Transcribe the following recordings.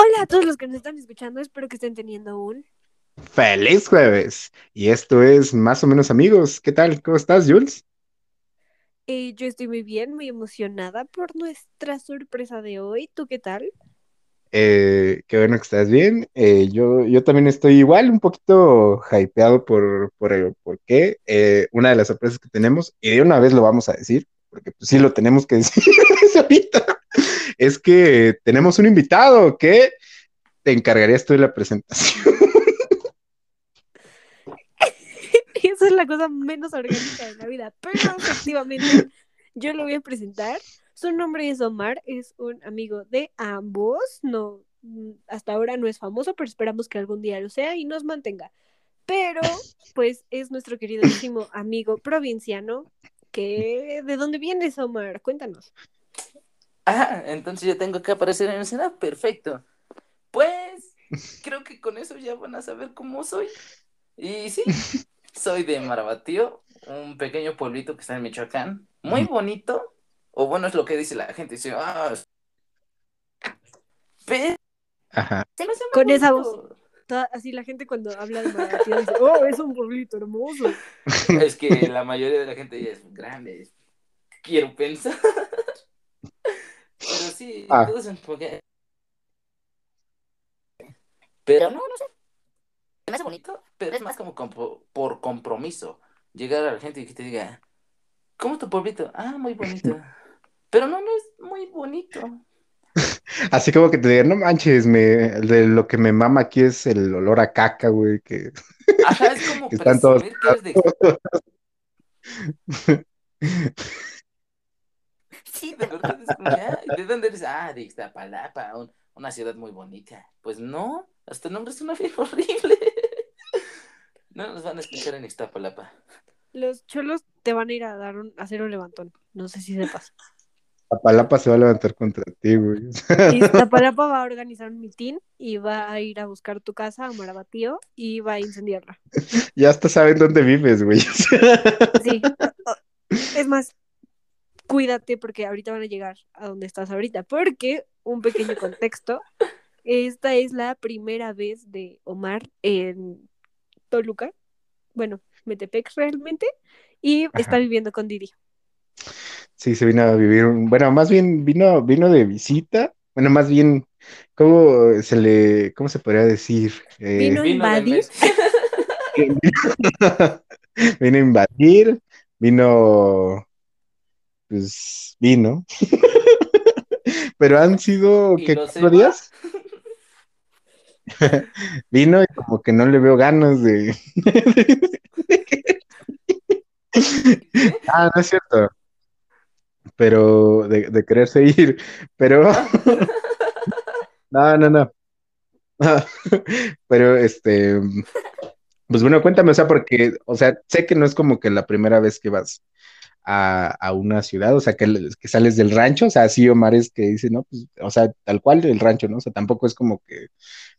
Hola a todos los que nos están escuchando, espero que estén teniendo un Feliz jueves. Y esto es Más o menos amigos. ¿Qué tal? ¿Cómo estás, Jules? Eh, yo estoy muy bien, muy emocionada por nuestra sorpresa de hoy. ¿Tú qué tal? Eh, qué bueno que estás bien. Eh, yo, yo también estoy igual, un poquito hypeado por, por, el- por qué. Eh, una de las sorpresas que tenemos, y de una vez lo vamos a decir, porque pues, sí lo tenemos que decir ahorita, es que tenemos un invitado que te encargarías tú de la presentación. Esa es la cosa menos orgánica de la vida, pero efectivamente yo lo voy a presentar. Su nombre es Omar, es un amigo de ambos. No, hasta ahora no es famoso, pero esperamos que algún día lo sea y nos mantenga. Pero, pues, es nuestro queridísimo amigo provinciano. Que, ¿de dónde vienes, Omar? Cuéntanos. Ah, entonces yo tengo que aparecer en escena. Perfecto. Pues creo que con eso ya van a saber cómo soy. Y sí, soy de Marabatío, un pequeño pueblito que está en Michoacán. Muy bonito. O bueno, es lo que dice la gente. Dice, ah, pero Ajá. se me hace muy Con esa bonito. Toda- así la gente cuando habla de Marabatío dice, oh, es un pueblito hermoso. Es que la mayoría de la gente ya es grande. Quiero pensar. Pero sí, Ah. poco- Pero no, no sé. Me hace bonito, pero es más como por compromiso. Llegar a la gente y que te diga, ¿cómo es tu pueblito? Ah, muy bonito. Pero no, no es muy bonito. Así como que te digan, no manches, me, de lo que me mama aquí es el olor a caca, güey, que Ajá, es como Que están todos que eres de... Sí, de verdad, es como, "Ah, ¿de dónde eres? Ah, de Iztapalapa, un- una ciudad muy bonita. Pues no, hasta el nombre suena bien horrible. No nos van a escuchar en Iztapalapa. Los cholos te van a ir a dar un, a hacer un levantón. No sé si sepas. la palapa se va a levantar contra ti, güey. Iztapalapa va a organizar un mitin y va a ir a buscar tu casa a Marabatío y va a incendiarla. Ya hasta saben dónde vives, güey. Sí. Es más, cuídate porque ahorita van a llegar a donde estás ahorita. Porque, un pequeño contexto, esta es la primera vez de Omar en Toluca. Bueno, Metepec realmente. Y está viviendo con Didi. Sí, se vino a vivir, un- bueno, más bien vino, vino de visita. Bueno, más bien, ¿cómo se le, cómo se podría decir? Eh, Vino- de invadir? Vino a invadir, vino, pues, vino. Pero han sido, ¿qué, cuatro días? Vino y como que no le veo ganas de... Ah, no es cierto. Pero de, de quererse ir. Pero no, no, no. Pero este, pues bueno, cuéntame, o sea, porque, o sea, sé que no es como que la primera vez que vas a, una ciudad, o sea, que, que sales del rancho, o sea, así Omar es que dice, no, pues, o sea, tal cual del rancho, ¿no? O sea, tampoco es como que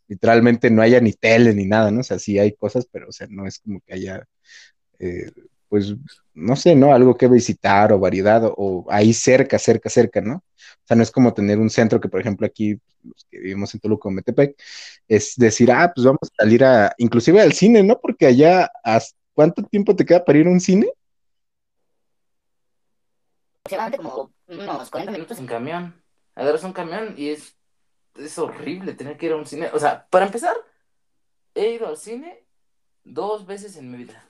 literalmente no haya ni tele ni nada, ¿no? O sea, sí hay cosas, pero, o sea, no es como que haya, eh, pues, no sé, ¿no? Algo que visitar o variedad, o, o ahí cerca, cerca, cerca, ¿no? O sea, no es como tener un centro que, por ejemplo, aquí, los que vivimos en Toluca o Metepec, es decir, ah, pues vamos a salir a, inclusive al cine, ¿no? Porque allá, ¿hasta ¿cuánto tiempo te queda para ir a un cine? Aproximadamente como unos 40 minutos en camión. Agarras un camión y es, es horrible tener que ir a un cine. O sea, para empezar, he ido al cine dos veces en mi vida.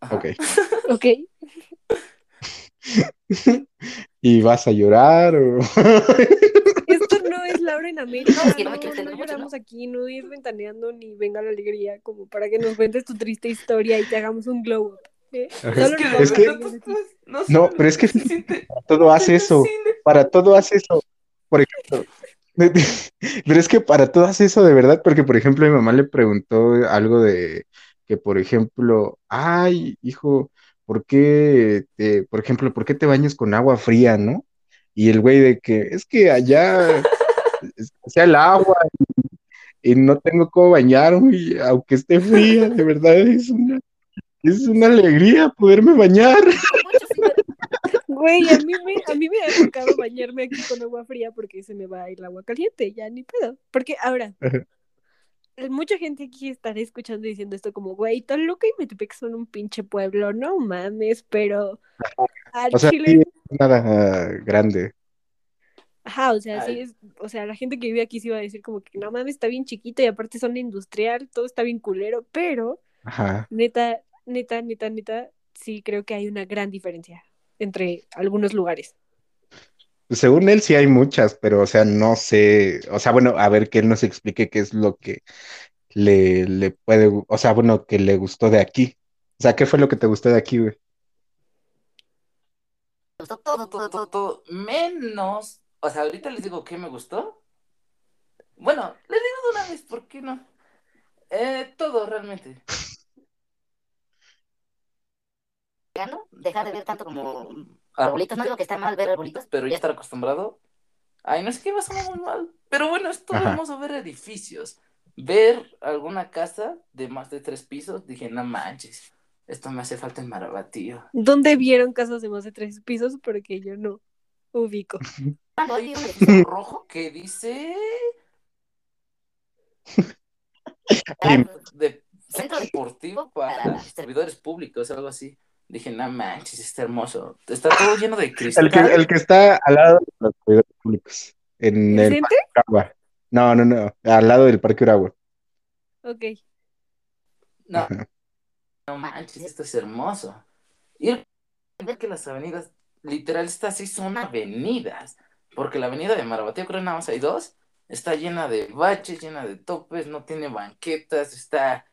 Ajá. Ok. Ok. ¿Y vas a llorar o...? Esto no es Laura en América. No, es que no no, no lloramos aquí, no ir ventaneando ni venga la alegría, como para que nos cuentes tu triste historia y te hagamos un glow up. ¿eh? Ajá. Solo Es que, nos de Es que- verdad, vamos a tú- decir aquí. no, pero es que se siente todo hace eso. cine. para todo hace eso. Por ejemplo, pero es que para todo hace eso de verdad, porque por ejemplo mi mamá le preguntó algo de que, por ejemplo, ay, hijo, ¿por qué te, por ejemplo, ¿por qué te bañas con agua fría, no? Y el güey de que es que allá es- sea el agua y no tengo cómo bañarme, aunque esté fría, de verdad es una, es una alegría poderme bañar. Güey, a mí me, a mí me por tocado bañarme aquí con agua fría porque se me va a ir el agua caliente, ya ni pedo. Porque ahora, mucha gente aquí estará escuchando diciendo esto como, güey, Toluca y Metepec son un pinche pueblo, no mames, pero al O sea, Chile, sí, nada ah, grande. ajá, o sea, sí es, o sea, la gente que vive aquí sí iba a decir como que no mames, está bien chiquito y aparte zona industrial, todo está bien culero, pero Ajá. neta, neta, neta, neta, sí creo que hay una gran diferencia entre algunos lugares. Según él sí hay muchas, pero o sea, no sé, o sea, bueno, a ver que él nos explique qué es lo que le, le puede, o sea, bueno, que le gustó de aquí. O sea, ¿qué fue lo que te gustó de aquí, güey? Me gustó todo, todo, todo, todo, menos, o sea, ahorita les digo qué me gustó. Bueno, les digo de una vez, ¿por qué no? Eh, todo realmente. Llegando, dejar de ver tanto como arbolitos. No digo que está mal ver arbolitos, Pero ya estar acostumbrado. Ay, no sé qué va a sonar muy mal. Pero bueno, es todo Ajá. hermoso ver edificios. Ver alguna casa de más de tres pisos, dije, no manches, esto me hace falta en Marabatío. ¿Dónde vieron casas de más de tres pisos? Porque yo no ubico. hay un edificio rojo que dice centro deportivo para servidores públicos, algo así. Dije, no manches, está hermoso. Está todo lleno de El que, cristal. el que está al lado de los servidores públicos, en ¿El? Parque Uragua. No, no, no, al lado del Parque Uragua. Ok. No, Ajá. no manches, esto es hermoso. Y ver que las avenidas, literal, estas sí son avenidas. Porque la avenida de Marabatío, creo que nada más hay dos. Está llena de baches, llena de topes, no tiene banquetas, está.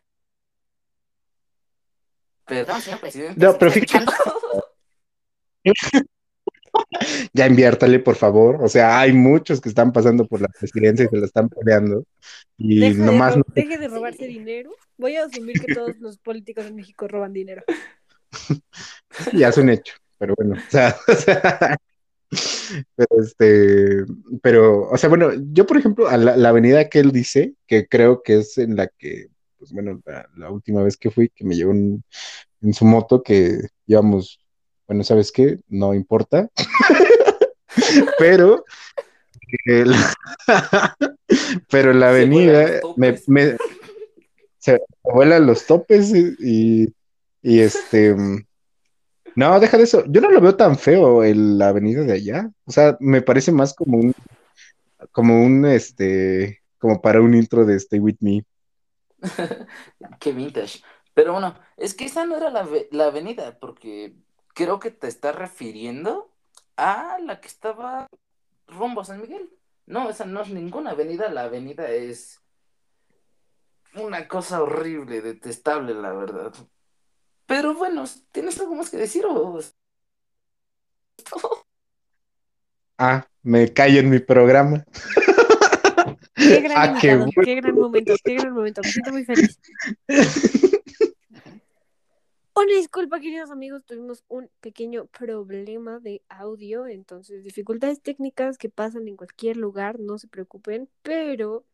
Perdón, señor presidente. No, ¿se pero fíjate-? Ya inviértale, por favor. O sea, hay muchos que están pasando por la presidencia y se la están peleando. Y Deja de nomás ro- no deje de robarse dinero. Voy a asumir que todos los políticos en México roban dinero. ya es un hecho. Pero bueno, o sea, o sea, pero este, pero, o sea, bueno, yo por ejemplo, a la, la avenida que él dice, que creo que es en la que, pues bueno, la, la última vez que fui, que me llevó en, en su moto, que íbamos, bueno, ¿sabes qué? No importa. pero, pero la avenida me, se vuelan los topes y, y este, no, deja de eso. Yo no lo veo tan feo el, la avenida de allá. O sea, me parece más como un, como un, este, como para un intro de Stay With Me. Qué vintage. Pero bueno, es que esa no era la, la avenida, porque creo que te estás refiriendo a la que estaba rumbo a San Miguel. No, esa no es ninguna avenida, la avenida es una cosa horrible, detestable, la verdad. Pero bueno, ¿tienes algo más que decir o...? Ah, me callo en mi programa. Qué gran Ah, qué invitado, bueno. qué gran momento, qué gran momento. Me siento muy feliz. Una disculpa, queridos amigos, tuvimos un pequeño problema de audio, entonces dificultades técnicas que pasan en cualquier lugar, no se preocupen, pero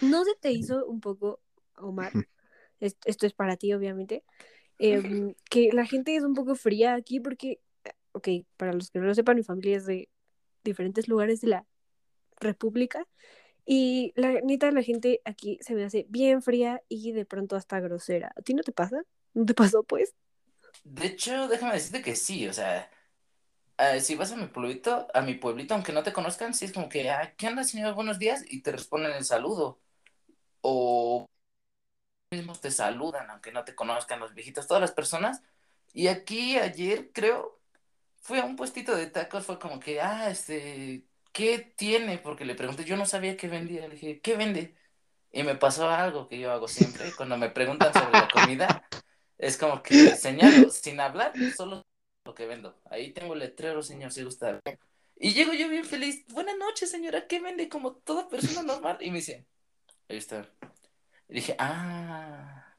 ¿no se te hizo un poco, Omar? es- Esto es para ti, obviamente, em, que la gente es un poco fría aquí porque, ok, para los que no lo sepan, mi familia es de diferentes lugares de la República y la neta, la gente aquí se me hace bien fría y de pronto hasta grosera. ¿A ti no te pasa? ¿No te pasó, pues? De hecho, déjame decirte que sí, o sea, eh, si vas a mi pueblito, a mi pueblito, aunque no te conozcan, sí es como que, ah, ¿qué onda, señor? Buenos días, y te responden el saludo. O mismos te saludan, aunque no te conozcan los viejitos, todas las personas. Y aquí ayer, creo, fui a un puestito de tacos, fue como que, ah, este, ¿qué tiene? Porque le pregunté, yo no sabía qué vendía, le dije, ¿qué vende? Y me pasó algo que yo hago siempre, cuando me preguntan sobre la comida, es como que señalo, sin hablar, solo lo que vendo. Ahí tengo el letrero, señor, si gusta. Y llego yo bien feliz, buenas noches, señora, ¿qué vende? Como toda persona normal. Y me dice, ahí está. Y dije, ah,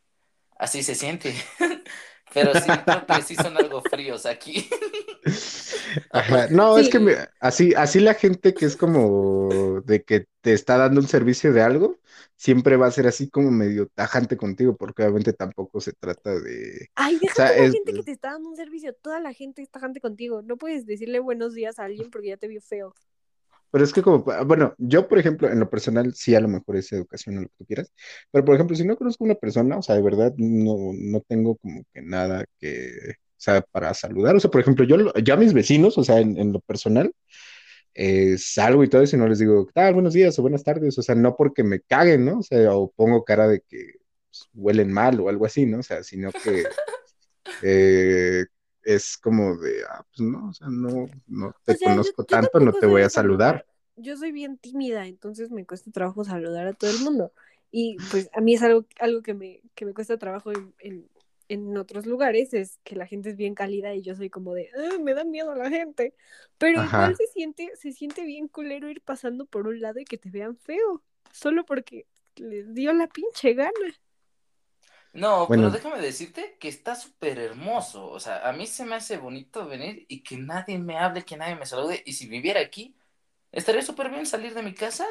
así se siente. Pero sí, creo que sí son algo fríos aquí. Ajá. No, es que me- así, así la gente que es como de que te está dando un servicio de algo, siempre va a ser así como medio tajante contigo, porque obviamente tampoco se trata de... Ay, deja sea, tú la es- gente que te está dando un servicio. Toda la gente está tajante contigo. No puedes decirle buenos días a alguien porque ya te vio feo. Pero es que como, bueno, yo por ejemplo, en lo personal, sí a lo mejor es educación o lo que tú quieras, pero por ejemplo, si no conozco a una persona, o sea, de verdad no, no tengo como que nada que, o sea, para saludar, o sea, por ejemplo, yo, lo- yo a mis vecinos, o sea, en, en lo personal, eh, salgo y todo eso y no les digo, ¿qué tal? Buenos días o buenas tardes, o sea, no porque me caguen, ¿no? O sea, o pongo cara de que pues, huelen mal o algo así, ¿no? O sea, sino que eh, es como de, ah, pues no, o sea, no, no te O sea, yo- conozco yo tanto, no te voy a saludar. Yo soy bien tímida, entonces me cuesta trabajo saludar a todo el mundo. Y pues a mí es algo, algo que, me, que me cuesta trabajo en, en, en otros lugares, es que la gente es bien cálida y yo soy como de, "Ay, me da miedo la gente. Pero Ajá. igual se siente, se siente bien culero ir pasando por un lado y que te vean feo, solo porque les dio la pinche gana. No, Bueno. pero déjame decirte que está súper hermoso. O sea, a mí se me hace bonito venir y que nadie me hable, que nadie me salude. Y si viviera aquí, estaría súper bien salir de mi casa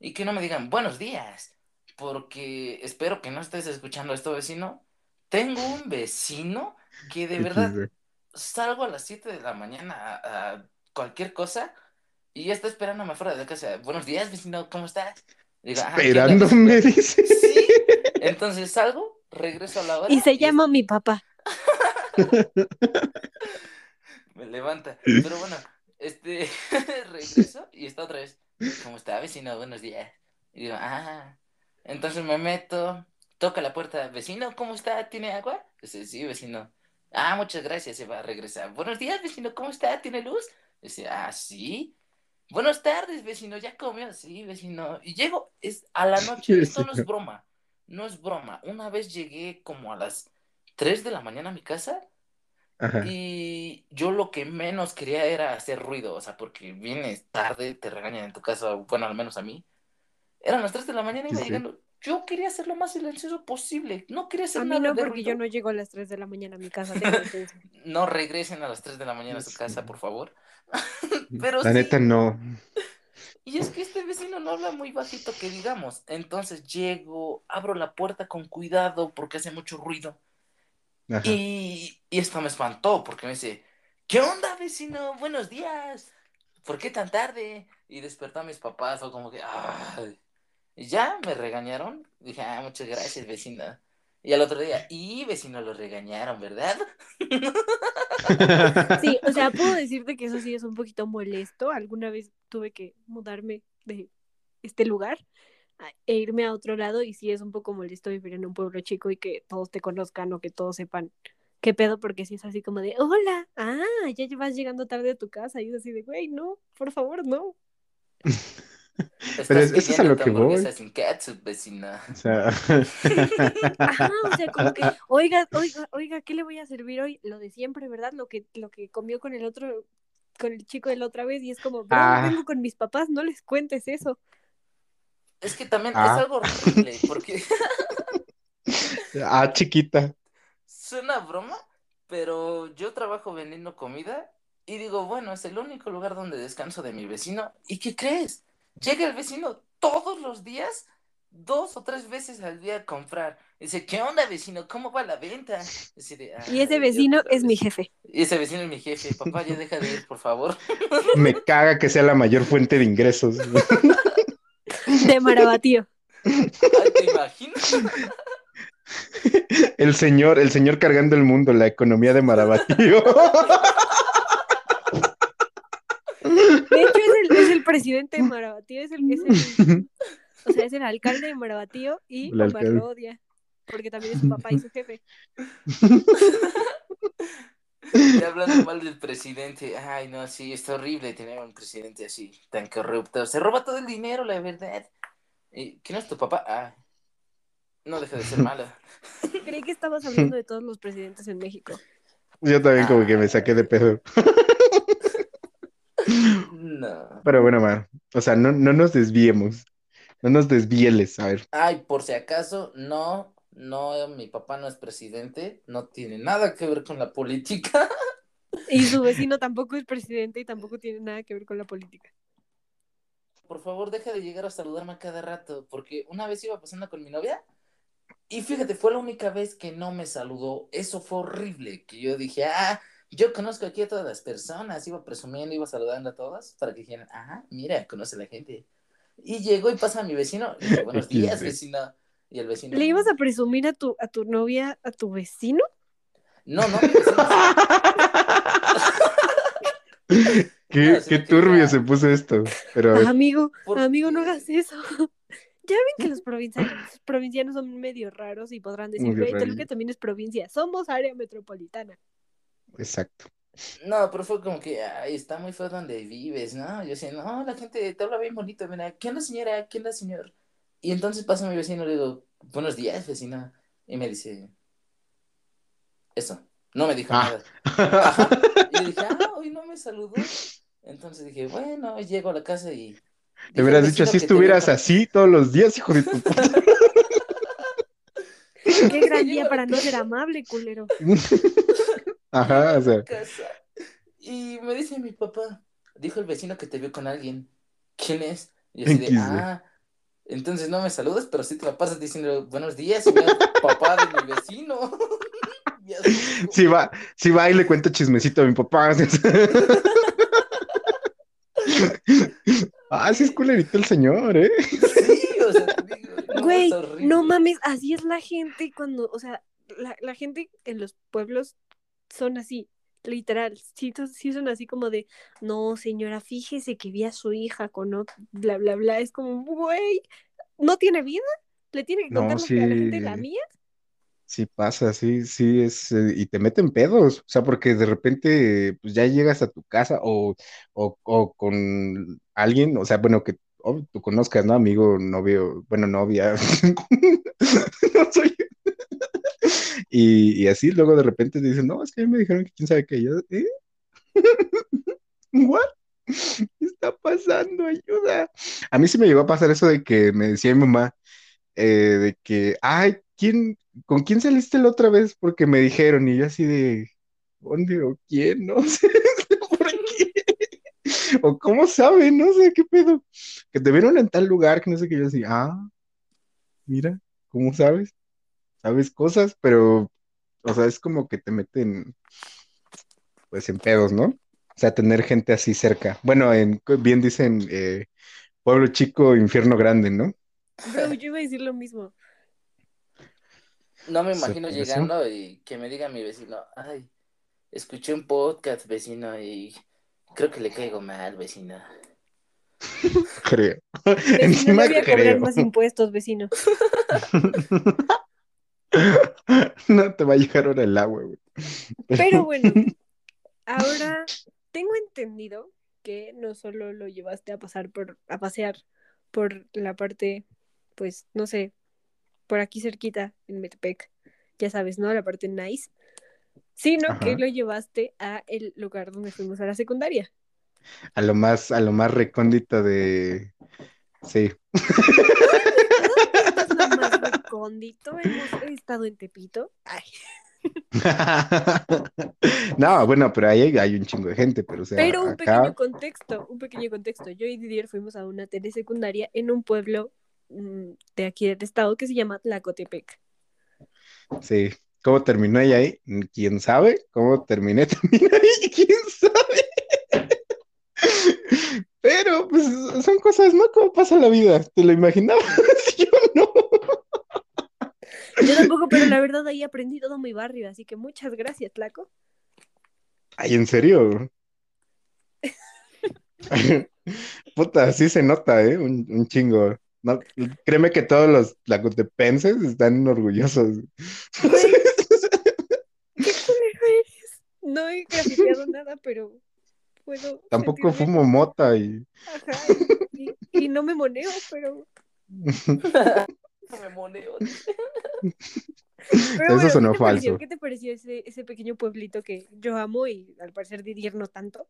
y que no me digan buenos días. Porque espero que no estés escuchando esto, vecino. Tengo un vecino que de verdad salgo a las 7 de la mañana a, a cualquier cosa y ya está esperándome afuera de la casa. Buenos días, vecino, ¿cómo estás? Digo, "Ah, ¿qué onda, Esperándome, vecino?". dice. Sí. Entonces salgo, regreso a la hora. Y se llama mi papá. Me levanta. Pero bueno, este, regreso y está otra vez. ¿Cómo está, vecino? Buenos días. Y digo, ah. Entonces me meto, toca la puerta. Vecino, ¿cómo está? ¿Tiene agua? Dice, sí, vecino. Ah, muchas gracias, se va a regresar. Buenos días, vecino, ¿cómo está? ¿Tiene luz? Dice, ah, sí. Buenas tardes, vecino, ¿ya comió? Sí, vecino. Y llego, es a la noche, esto no es broma, no es broma. Una vez llegué como a las 3 de la mañana a mi casa Ajá. y yo lo que menos quería era hacer ruido, o sea, porque vienes tarde, te regañan en tu casa, bueno, al menos a mí. Eran las 3 de la mañana y iba Sí, sí. llegando. Yo quería ser lo más silencioso posible, no quería hacer A mí nada no, de porque yo no llego a las 3 de la mañana a mi casa. No regresen a las 3 de la mañana a su casa, por favor. Pero La sí, neta no. Y es que este vecino no habla muy bajito que digamos. Entonces llego, abro la puerta con cuidado porque hace mucho ruido. Ajá. Y, y esto me espantó porque me dice, ¿qué onda, vecino? Buenos días. ¿Por qué tan tarde? Y despertó a mis papás o como que, "Ay". Y ya me regañaron. Dije, ah, muchas gracias, vecino. Y al otro día, y vecino lo regañaron, ¿verdad? Sí, o sea, puedo decirte que eso sí es un poquito molesto. Alguna vez tuve que mudarme de este lugar e irme a otro lado y sí es un poco molesto vivir en un pueblo chico y que todos te conozcan o que todos sepan qué pedo, porque si es así como de, hola, ah, ya vas llegando tarde a tu casa y es así de, güey, no, por favor, no. Estás es- eso es a pidiendo lo que voy. hamburguesa sin ketchup, vecina. O sea, Ajá, o sea, como que, oiga, oiga, oiga, ¿qué le voy a servir hoy? Lo de siempre, ¿verdad? Lo que, lo que comió con el otro, con el chico de la otra vez y es como, Ah. vengo con mis papás, no les cuentes eso. Es que también Ah. es algo horrible porque ah, chiquita. Suena broma, pero yo trabajo vendiendo comida y digo, bueno, es el único lugar donde descanso de mi vecino. ¿Y qué crees? Llega el vecino todos los días, dos o tres veces al día a comprar. Dice, ¿qué onda, vecino? ¿Cómo va la venta? Y ese "Ay, vecino es mi vez". jefe. Y ese vecino es mi jefe. Papá, ya deja de ir, por favor. Me caga que sea la mayor fuente de ingresos. De Marabatío. Ay, ¿te imaginas? El señor, el señor cargando el mundo, la economía de Marabatío. De hecho, es el, es el presidente de Marabatío, es el, es el- o sea, es el alcalde de Marabatío y Omar lo odia, porque también es su papá y su jefe. Y hablando mal del presidente. Ay, no, sí, está horrible tener un presidente así, tan corrupto. Se roba todo el dinero, la verdad. ¿Y ¿Quién es tu papá? Ah, no deja de ser malo. Creí que estabas hablando de todos los presidentes en México. Yo también como que me saqué de pedo. No. Pero bueno, ma, o sea, no, no nos desviemos. No nos desvieles. A ver, Ay, por si acaso, no, no, mi papá no es presidente, no tiene nada que ver con la política. Y su vecino tampoco es presidente y tampoco tiene nada que ver con la política. Por favor, deja de llegar a saludarme a cada rato, porque una vez iba pasando con mi novia y fíjate, fue la única vez que no me saludó. Eso fue horrible, que yo dije, ah, yo conozco aquí a todas las personas, iba presumiendo, iba saludando a todas para que dijeran, ah, mira, conoce a la gente. Y llegó y pasa a mi vecino, y dice, buenos días, vecino. Y el vecino. ¿Le ibas a presumir a tu, a tu novia, a tu vecino? No, no, mi vecino. Qué, No, qué turbio se puso esto. Pero Amigo, ¿Por amigo, no hagas eso. Ya ven que los provincianos, provincianos son medio raros y podrán decir, raros. Toluca también es provincia, somos área metropolitana. Exacto. No, pero fue como que, ay, está muy feo donde vives, ¿no? Yo decía, no, la gente te habla bien bonito, mira, ¿quién la señora? ¿Quién la señor? Y entonces pasa mi vecino y le digo, buenos días, vecina. Y me dice, eso, no me dijo Ah. nada. Ajá. Y yo dije, ah, hoy no me saludó. Entonces dije, bueno, llego a la casa y. Te hubieras dicho, veo estuvieras así todos los días, hijo de tu puta. Qué gran día para no ser amable, culero. Ajá, o sea, casa Y me dice mi papá, dijo el vecino que te vio con alguien. ¿Quién es? Y así de, ah, entonces no me saludas, pero sí te la pasas diciendo buenos días, señor papá de mi vecino. Y así como- si va, si va y le cuenta chismecito a mi papá. ah, sí es culerito el señor, ¿eh? Sí, o sea, te digo, no, Güey, no mames, así es la gente cuando, o sea, la, la gente en los pueblos son así, literal, sí, son así como de, no, señora, fíjese que vi a su hija con otro, bla, bla, bla, es como, güey, ¿no tiene vida? ¿Le tiene que contar a la gente la mía? Sí pasa, sí, sí es, eh, y te meten pedos, o sea, porque de repente, pues ya llegas a tu casa o, o, o con alguien, o sea, bueno, que oh, tú conozcas, ¿no? Amigo, novio, bueno, novia, no soy, y, así, luego de repente te dicen, no, es que a mí me dijeron que quién sabe qué, yo, ¿eh? ¿Qué está pasando? Ayuda. A mí sí me llegó a pasar eso de que me decía mi mamá, eh, de que, ay, ¿quién, con quién saliste la otra vez? Porque me dijeron, y yo así de, ¿dónde o quién? No sé, ¿por qué? O cómo saben, no sé qué pedo. Que te vieron en tal lugar, que no sé qué, yo así, ah, mira, ¿cómo sabes? Sabes cosas, pero, o sea, es como que te meten, pues, en pedos, ¿no? O sea, tener gente así cerca. Bueno, en, bien dicen, eh, pueblo chico, infierno grande, ¿no? Bro, yo iba a decir lo mismo. No me imagino eso. llegando y que me diga mi vecino, ay, escuché un podcast, vecino, y creo que le caigo mal, vecino. Creo. Vecino, Encima voy a cobrar creo. más impuestos, vecino. No te va a llegar ahora el agua, güey. Pero bueno, ahora tengo entendido que no solo lo llevaste a pasar por, a pasear por la parte, pues, no sé, por aquí cerquita, en Metepec, ya sabes, ¿no? La parte nice, sino que lo llevaste a el lugar donde fuimos a la secundaria. A lo más, a lo más recóndito de. Sí. Recóndito, hemos estado en Tepito. Ay, No, bueno, pero ahí hay, hay un chingo de gente, pero o sea, pero un acá, pequeño contexto, un pequeño contexto. Yo y Didier fuimos a una telesecundaria en un pueblo mm, de aquí del estado que se llama Tlacotepec. sí. ¿Cómo terminó ella ahí? ¿Quién sabe? ¿Cómo terminé también ahí? ¿Quién sabe? Pero, pues, son cosas, ¿no? ¿Cómo pasa la vida? ¿Te lo imaginabas? Yo no. Yo tampoco, pero la verdad ahí aprendí todo mi barrio, así que muchas gracias, Tlaco. Ay, ¿en serio? Puta, sí se nota, ¿eh? Un, un chingo. No, créeme que todos los tlacotepenses están orgullosos. Güey, qué culero eres. No he grafiteado nada, pero puedo. Tampoco sentirme- fumo mota y... Ajá, y, y- y no me moneo, pero. me moneo. Pero Eso sonó ¿qué te pareció? falso. ¿Qué te pareció ese, ese pequeño pueblito que yo amo y al parecer Didier no tanto?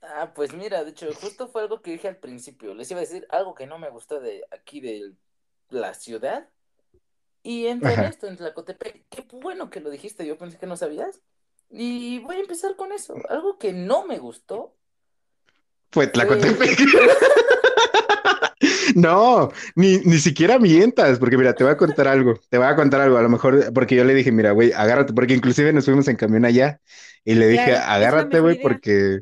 Ah, pues mira, de hecho, justo fue algo que dije al principio. Les iba a decir algo que no me gustó de aquí de la ciudad. Y entra en Ajá. esto, en Tlacotepec. Qué bueno que lo dijiste, yo pensé que no sabías. Y voy a empezar con eso. Algo que no me gustó Fue fue... Tlacotepec. No, ni, ni siquiera mientas, porque mira, te voy a contar algo, te voy a contar algo, a lo mejor, porque yo le dije, mira, güey, agárrate, porque inclusive nos fuimos en camión allá y le dije, Claro, agárrate, güey, porque,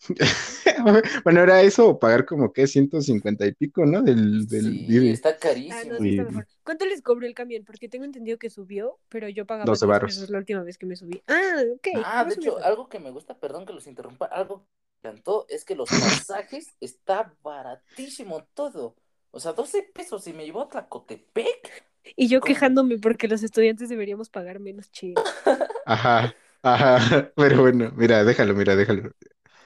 bueno, era eso, o pagar como que 150 y pico, ¿no? Del, del Sí, está Ah, no, carísimo. sí está Y mejor. ¿Cuánto les cobró el camión? Porque tengo entendido que subió, pero yo pagaba 12 10 varos. pesos la última vez que me subí. Ah, ok. Ah, de hecho, algo que me gusta, perdón que los interrumpa, algo encantó es que los pasajes está baratísimo todo. O sea, 12 pesos y me llevó a Tlacotepec. Y yo ¿Cómo? quejándome porque los estudiantes deberíamos pagar menos chido. Ajá, ajá, pero bueno, mira, déjalo, mira, déjalo.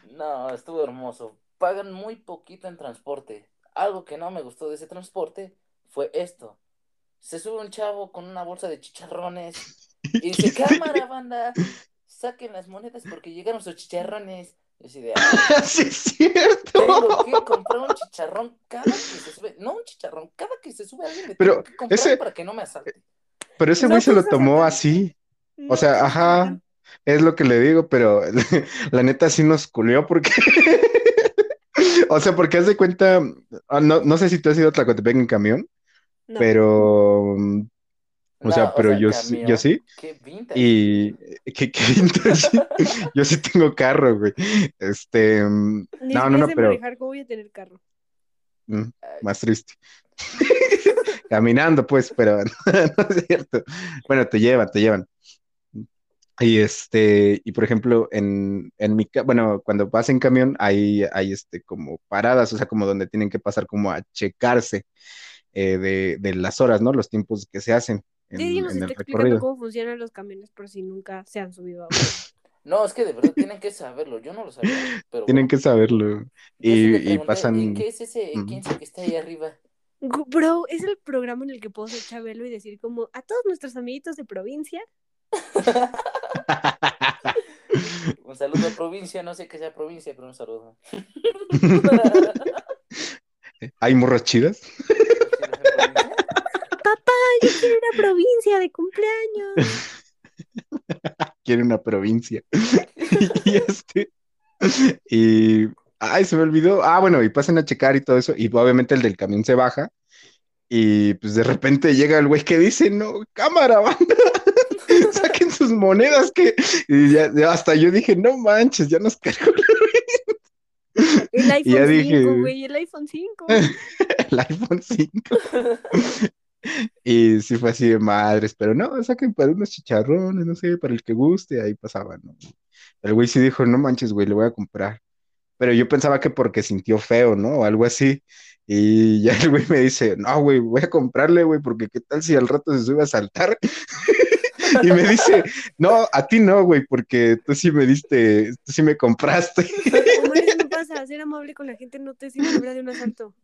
No, estuvo hermoso. Pagan muy poquito en transporte. Algo que no me gustó de ese transporte fue esto. Se sube un chavo con una bolsa de chicharrones y dice, cámara, banda, saquen las monedas porque llegaron sus chicharrones. Y así de, "Ah, Sí, es cierto. tengo que comprar un chicharrón cada que se sube. No un chicharrón, cada que se sube alguien le Pero tengo que comprar ese- para que no me asalte. Pero ese No güey se lo todos tomó así. No, O sea, ajá, asaltan. es lo que le digo, pero la neta sí nos culió porque, o sea, porque haz de cuenta, ah, no, no sé si tú has ido a Tlacotepec en camión, No. pero, o No, sea, o pero sea, yo, sí- yo sí, qué vintage. y que, que vintage, yo sí tengo carro, güey, este, mm, Ni no, no, no, pero manejar, ¿cómo voy a tener carro? mm, más triste. Caminando, pues, pero no es cierto. Bueno, te llevan, te llevan. Y este, y por ejemplo, en, en mi, bueno, cuando vas en camión, hay, hay este como paradas, o sea, como donde tienen que pasar como a checarse eh, de, de las horas, ¿no? Los tiempos que se hacen en, Didi nos en el está explicando recorrido. cómo funcionan los camiones por si nunca se han subido a uno. No, es que de verdad tienen que saberlo. Yo no lo sabía, pero Tienen bueno. que saberlo. Y, y pregunté, ¿y pasan, qué es ese Ujú. 15 que está ahí arriba? Bro, es el programa en el que puedo ser Chabelo y decir como a todos nuestros amiguitos de provincia. Un saludo a provincia, no sé qué sea provincia, pero un saludo. ¿Hay morras chidas? Yo quiero una provincia de cumpleaños. Quiere una provincia. Y este, y, ay, se me olvidó. Ah, bueno, y pasan a checar y todo eso, y obviamente el del camión se baja, y pues de repente llega el güey que dice, no, cámara, banda, saquen sus monedas, que, y ya, ya hasta yo dije, no manches, ya nos cargó El iPhone 5, dije- güey, el iPhone 5. el iPhone 5. Y sí fue así de madres, pero no, saquen para unos chicharrones, no sé, para el que guste, ahí pasaba, ¿no? El güey sí dijo, no manches, güey, le voy a comprar. Pero yo pensaba que porque sintió feo, ¿no? O algo así. Y ya el güey me dice, no, güey, voy a comprarle, güey, porque qué tal si al rato se sube a saltar. Y me dice, no, a ti no, güey, porque tú sí me diste, tú sí me compraste. No pasa. Ser amable con la gente no te sirve de un asalto.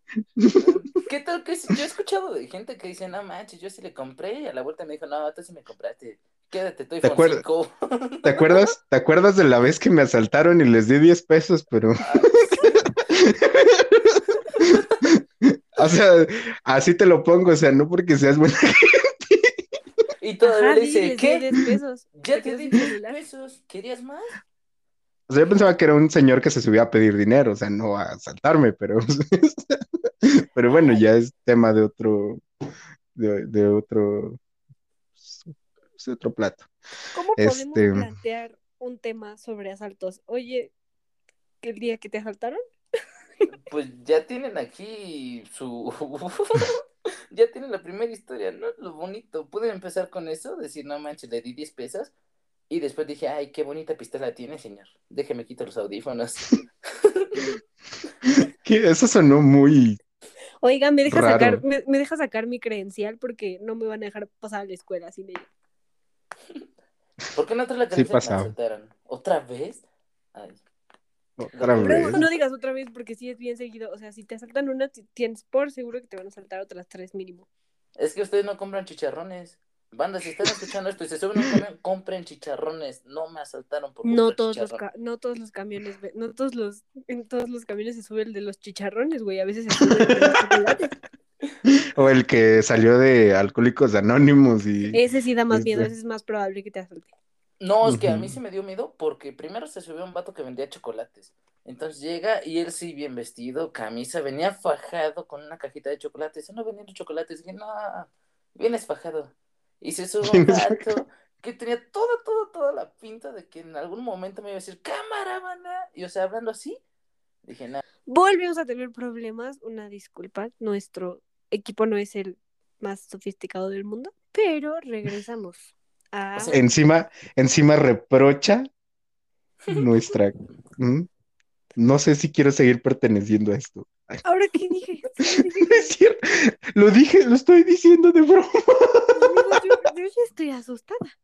¿Qué tal que yo he escuchado de gente que dice, no manches, yo sí le compré y a la vuelta me dijo, no, tú sí me compraste. Quédate, tu ¿Te? 5. ¿Te acuerdas? ¿Te acuerdas de la vez que me asaltaron y les di 10 pesos, pero... O sea, así te lo pongo, o sea, no porque seas buena. Y todavía Ajá, le dice, les ¿qué? dio 10 pesos. Ya Te di sin 10 celular. pesos. ¿Querías más? O sea, yo pensaba que era un señor que se subía a pedir dinero, o sea, no a asaltarme, pero, pero bueno, ya es tema de otro, de, de otro, pues, de otro plato. ¿Cómo podemos Este- plantear un tema sobre asaltos? Oye, que el día que te asaltaron, Pues ya tienen aquí su... ya tienen la primera historia, ¿no? Lo bonito. Pueden empezar con eso, decir, no manches, le di 10 pesos. Y después dije, ay, qué bonita pistola tiene, señor. Déjeme quito los audífonos. Eso sonó muy, oiga, me deja Raro. sacar, me, me deja sacar mi credencial porque no me van a dejar pasar a la escuela sin ella. ¿Por qué no traes la Sí asaltaron? ¿Otra vez? Ay. Otra vez. no digas otra vez porque sí es bien seguido. O sea, si te asaltan una, ti- tienes por seguro que te van a asaltar otras tres mínimo. Es que ustedes no compran chicharrones. Banda, si están escuchando esto y se suben a un camión, compren chicharrones. No me asaltaron por No todos los no todos los camiones, no todos los, en todos los camiones se sube el de los chicharrones, güey. A veces se sube el de los chocolates. O el que salió de Alcohólicos Anónimos y... Ese sí da más miedo, ese es más probable que te asalte. No, es que a mí sí me dio miedo porque primero se subió un vato que vendía chocolates. Entonces llega y él sí bien vestido, camisa, venía fajado con una cajita de chocolates. No vendiendo chocolates. Dije, no, vienes fajado. Y se sube un vato que tenía toda, toda, toda la pinta de que en algún momento me iba a decir, cámara, banda. Y o sea, hablando así, dije, nada. Volvemos a tener problemas, una disculpa, nuestro equipo no es el más sofisticado del mundo, pero regresamos a... O sea, Encima, encima reprocha nuestra... ¿Mm? No sé si quiero seguir perteneciendo a esto. ¿Ahora qué dije? No es cierto. Lo dije, lo estoy diciendo de broma. Amigos, yo, yo ya estoy asustada.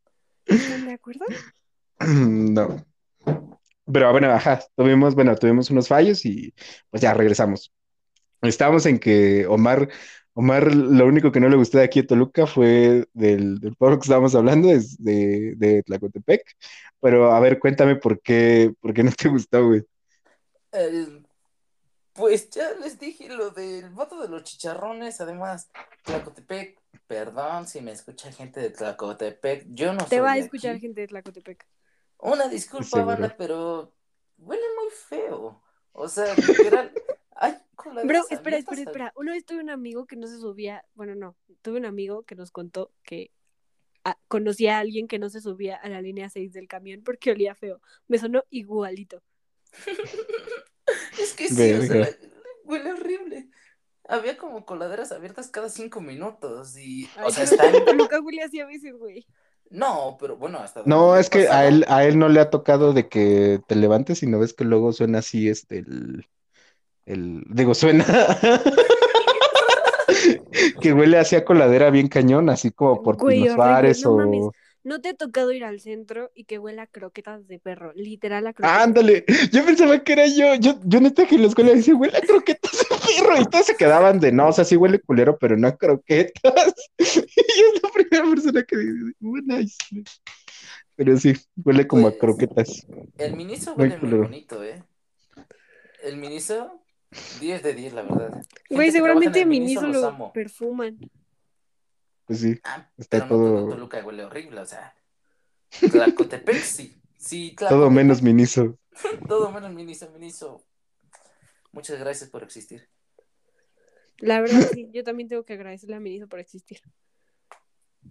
¿Están de acuerdo? No. Pero bueno, ajá, tuvimos, bueno, tuvimos unos fallos y pues ya regresamos. Estábamos en que Omar, Omar, lo único que no le gustó de aquí a Toluca fue del, del pueblo que estábamos hablando, es de, de Tlacotepec. Pero a ver, cuéntame por qué, por qué no te gustó, güey. eh, pues ya les dije lo del vato de los chicharrones. Además, Tlacotepec, perdón si me escucha gente de Tlacotepec. Yo no Te soy va a escuchar aquí. gente de Tlacotepec. Una disculpa, Seguro. banda, pero huele muy feo. O sea, literal, Bro, espera, espera, espera. Una vez tuve un amigo que no se subía, bueno, no, tuve un amigo que nos contó que ah, conocía a alguien que no se subía a la línea 6 del camión porque olía feo. Me sonó igualito. Es que sí, o sea, huele horrible. Había como coladeras abiertas cada cinco minutos y, o sea, pero están... Toluca huele así a veces, güey. No, pero bueno, hasta No, es que a él, a él no le ha tocado de que te levantes y no ves que luego suena así, este, el, el, digo, suena que huele así a coladera bien cañón, así como por Güey, horrible, Suárez no o... mames. ¿No te ha tocado ir al centro y que huela a croquetas de perro? Literal a croquetas. Ándale, yo pensaba que era yo, yo, yo neta que en la escuela decía, huele a croquetas de perro, y todos se quedaban de, no, o sea, sí huele culero, pero no a croquetas, y yo es la primera persona que dice, "Bueno, nice". Pero sí, huele como a Pues, croquetas. El Miniso Muy huele muy bonito, ¿eh? El Miniso, 10 de 10, la verdad. Güey, seguramente en Miniso los lo amo. perfuman. Pues sí, Ah, Está pero no todo todo- Toluca huele horrible, o sea. Tlacotepec sí. Sí, todo Tlacotepec, menos Miniso. Todo menos Miniso, Miniso. Muchas gracias por existir. La verdad, sí, yo también tengo que agradecerle a Miniso por existir.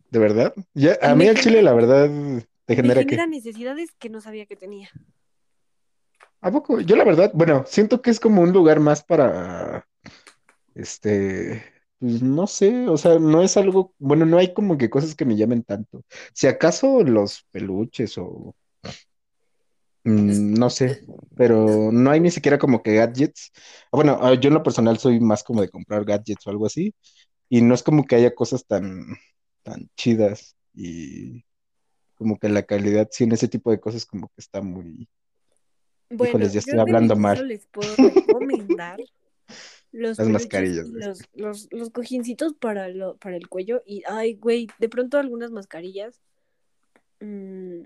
¿De verdad? Ya, a mí el chile, la verdad, te genera que. necesidades que no sabía que tenía. ¿A poco? Yo la verdad, bueno, siento que es como un lugar más para, este, pues no sé, o sea, no es algo, bueno, no hay como que cosas que me llamen tanto. Si acaso los peluches o, mm, no sé, pero no hay ni siquiera como que gadgets. Bueno, ah, yo en lo personal soy más como de comprar gadgets o algo así, y no es como que haya cosas tan, tan chidas y como que la calidad, sí, en ese tipo de cosas como que está muy... Bueno, Híjoles, ya yo estoy de hablando mal. les puedo recomendar los Las mascarillas, los, los, los cojincitos para, lo, para el cuello. Y, ay, güey, de pronto algunas mascarillas. Mm,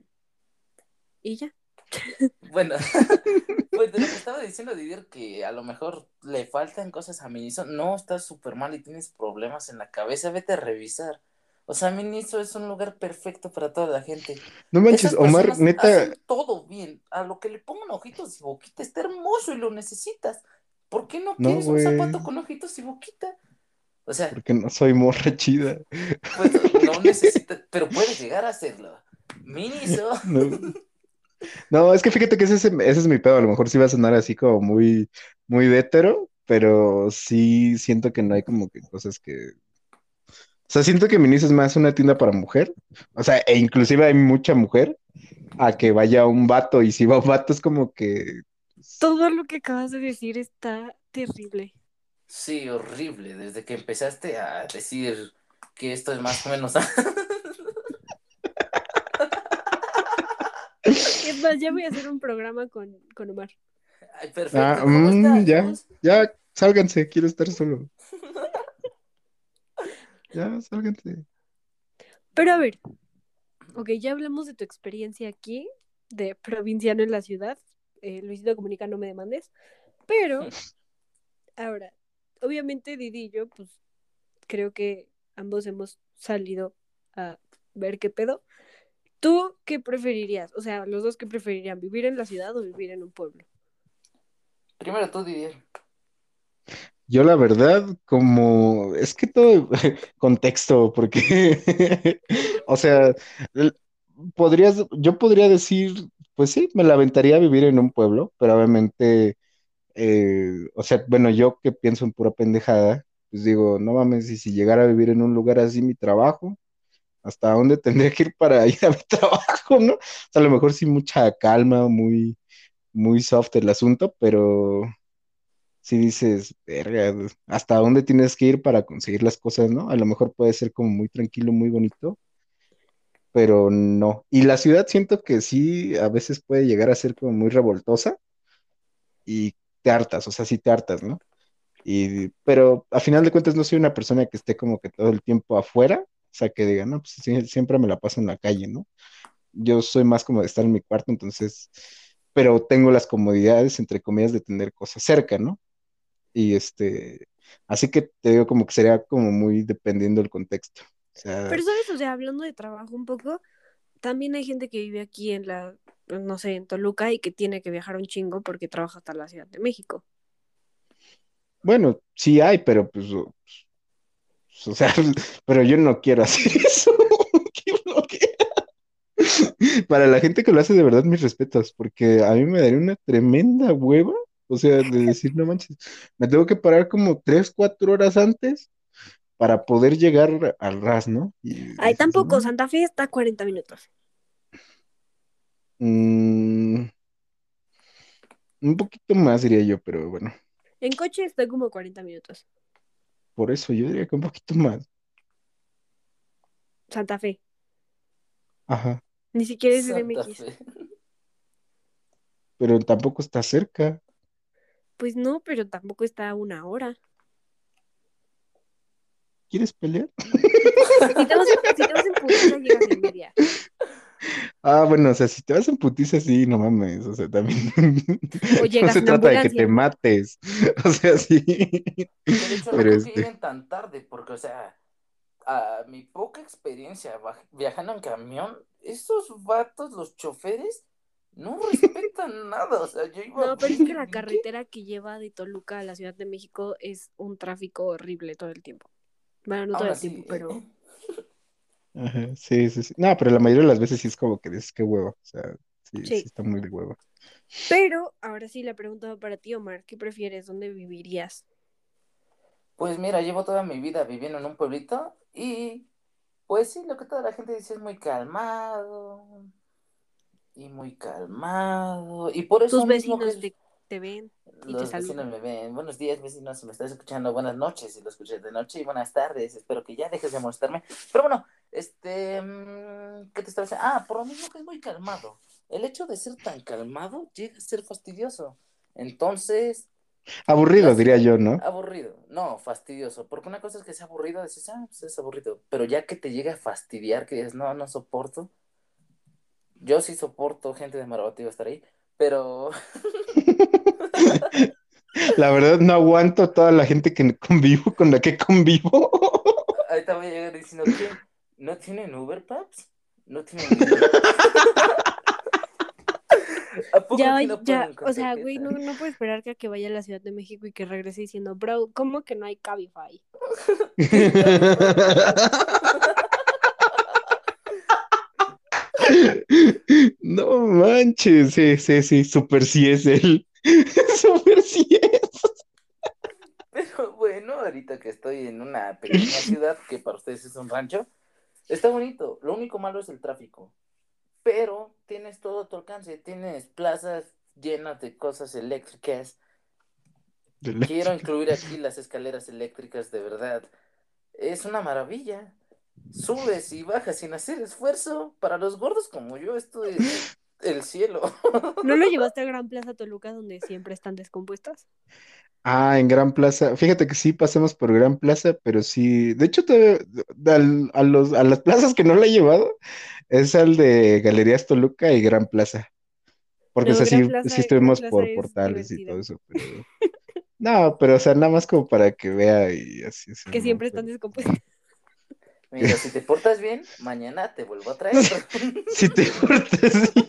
y ya. Bueno, pues de lo que estaba diciendo Didier, que a lo mejor le faltan cosas a Miniso, no, estás súper mal y tienes problemas en la cabeza, vete a revisar. O sea, Miniso es un lugar perfecto para toda la gente. No manches, Omar, neta, hacen todo bien. A lo que le pongan ojitos y boquita está hermoso y lo necesitas. ¿Por qué no No, quieres un güey. zapato con ojitos y boquita? O sea, porque no soy morra chida. pues no necesitas, pero puedes llegar a hacerlo. Miniso. No. No, es que fíjate que ese, es- ese es mi pedo. A lo mejor sí va a sonar así como muy, muy de hetero, pero sí siento que no hay como que cosas que. O sea, siento que Miniso es más una tienda para mujer. O sea, e inclusive hay mucha mujer a que vaya un vato. Y si va un vato es como que. Todo lo que acabas de decir está terrible. Sí, horrible. Desde que empezaste a decir que esto es más o menos. Es más, ya voy a hacer un programa con, con Omar. Ay, perfecto. Ah, ¿Cómo mm, ya, ya, sálganse, quiero estar solo. Ya, sálganse. Pero a ver, ok, ya hablamos de tu experiencia aquí, de provinciano en la ciudad. Eh, Luisito Comunica, no me demandes. Pero, ahora, obviamente Didi y yo, pues, creo que ambos hemos salido a ver qué pedo. ¿Tú qué preferirías? O sea, los dos qué preferirían, vivir en la ciudad o vivir en un pueblo. Primero tú, Didier. Yo la verdad, como, es que todo contexto, porque, o sea, podrías, yo podría decir, pues sí, me la aventaría a vivir en un pueblo, pero obviamente, eh, o sea, bueno, yo que pienso en pura pendejada, pues digo, no mames, y si llegara a vivir en un lugar así mi trabajo, ¿hasta dónde tendría que ir para ir a mi trabajo, no? A lo mejor sí mucha calma, muy, muy soft el asunto, pero si dices, verga, ¿hasta dónde tienes que ir para conseguir las cosas, no? A lo mejor puede ser como muy tranquilo, muy bonito, pero no. Y la ciudad siento que sí, a veces puede llegar a ser como muy revoltosa y te hartas, o sea, sí te hartas, ¿no? Y, pero a final de cuentas no soy una persona que esté como que todo el tiempo afuera, o sea, que diga, no, pues siempre me la paso en la calle, ¿no? Yo soy más como de estar en mi cuarto, entonces, pero tengo las comodidades, entre comillas, de tener cosas cerca, ¿no? Y este, así que te digo como que sería como muy dependiendo del contexto. O sea, Pero sabes, o sea, hablando de trabajo un poco, también hay gente que vive aquí en la, pues, no sé, en Toluca y que tiene que viajar un chingo porque trabaja hasta la Ciudad de México. bueno, sí hay, pero pues, o, o sea, pero yo no quiero hacer eso. Para la gente que lo hace de verdad, mis respetos, porque a mí me daría una tremenda hueva, o sea, de decir, no manches, me tengo que parar como tres, cuatro horas antes para poder llegar al RAS, ¿no? Y Ay, tampoco, "No". Santa Fe está a 40 minutos. Mm, un poquito más diría yo, pero bueno, En coche está como 40 minutos. por eso yo diría que un poquito más. Santa Fe. Ajá, Ni siquiera es Santa. Fe. pero tampoco está cerca. Pues no, pero tampoco está a una hora. ¿Quieres pelear? Si te vas en, si te vas en putiza, llegas en media. Ah, bueno, o sea, si te vas en putiza, sí, no mames, o sea, también O no se en trata de que te mates, o sea, sí, Que de hecho no pero que este, lleguen tan tarde, porque, o sea, a mi poca experiencia viajando en camión, esos vatos, los choferes, no respetan nada. O sea, yo iba No, pero es que la carretera que lleva de Toluca a la Ciudad de México es un tráfico horrible todo el tiempo. Bueno, no todo el tiempo, pero ajá, sí, sí, sí, no, pero la mayoría de las veces sí es como que dices, qué huevo, o sea, sí, sí sí. está muy de huevo. Pero ahora sí la pregunta para ti, Omar. ¿Qué prefieres? ¿Dónde vivirías? Pues mira, llevo toda mi vida viviendo en un pueblito y pues sí, lo que toda la gente dice es muy calmado y muy calmado y por eso Tus mismo que vecinos te, te ven y te los saludan. vecinos me ven. Buenos días, vecinos, si me estás escuchando, buenas noches, si lo escuchas de noche y buenas tardes. Espero que ya dejes de molestarme. Pero bueno, este, mm, ¿qué te estaba diciendo? Ah, por lo mismo que es muy calmado. El hecho de ser tan calmado llega a ser fastidioso. Entonces, Aburrido, diría yo, ¿no? aburrido, no, fastidioso, porque una cosa es que sea aburrido, dices, ah, pues es aburrido, pero ya que te llega a fastidiar, que dices, no, no soporto, yo sí soporto gente de Marabatío estar ahí, pero La verdad no aguanto toda la gente que convivo, con la que convivo. ahí te voy a llegar diciendo que no tienen Uber Paps, no tienen Uber? ¿A poco Ya, no ya, o sea, güey, no, no puedo esperar que, a que vaya a la Ciudad de México y que regrese diciendo, bro, ¿cómo que no hay Cabify? No manches, sí, sí, sí, super sí es él. Super sí es. Pero bueno, ahorita que estoy en una pequeña ciudad que para ustedes es un rancho, está bonito. Lo único malo es el tráfico. Pero tienes todo a tu alcance. Tienes plazas llenas de cosas eléctricas. Quiero incluir aquí las escaleras eléctricas de verdad. Es una maravilla. Subes y bajas sin hacer esfuerzo. Para los gordos como yo, esto es el cielo. ¿No lo llevaste a Gran Plaza Toluca donde siempre están descompuestas? Ah, en Gran Plaza. Fíjate que sí pasamos por Gran Plaza, pero sí. De hecho, te- al- a los, a las plazas que no la he llevado es al de Galerías Toluca y Gran Plaza. Porque, No, o sea, Gran sí, Plaza- sí estuvimos Gran por es portales y todo eso, pero No, pero o sea, nada más como para que vea y así. así, Que ¿no? siempre Pero- están descompuestos. Mira, si te portas bien, mañana te vuelvo a traer. Si te portas bien.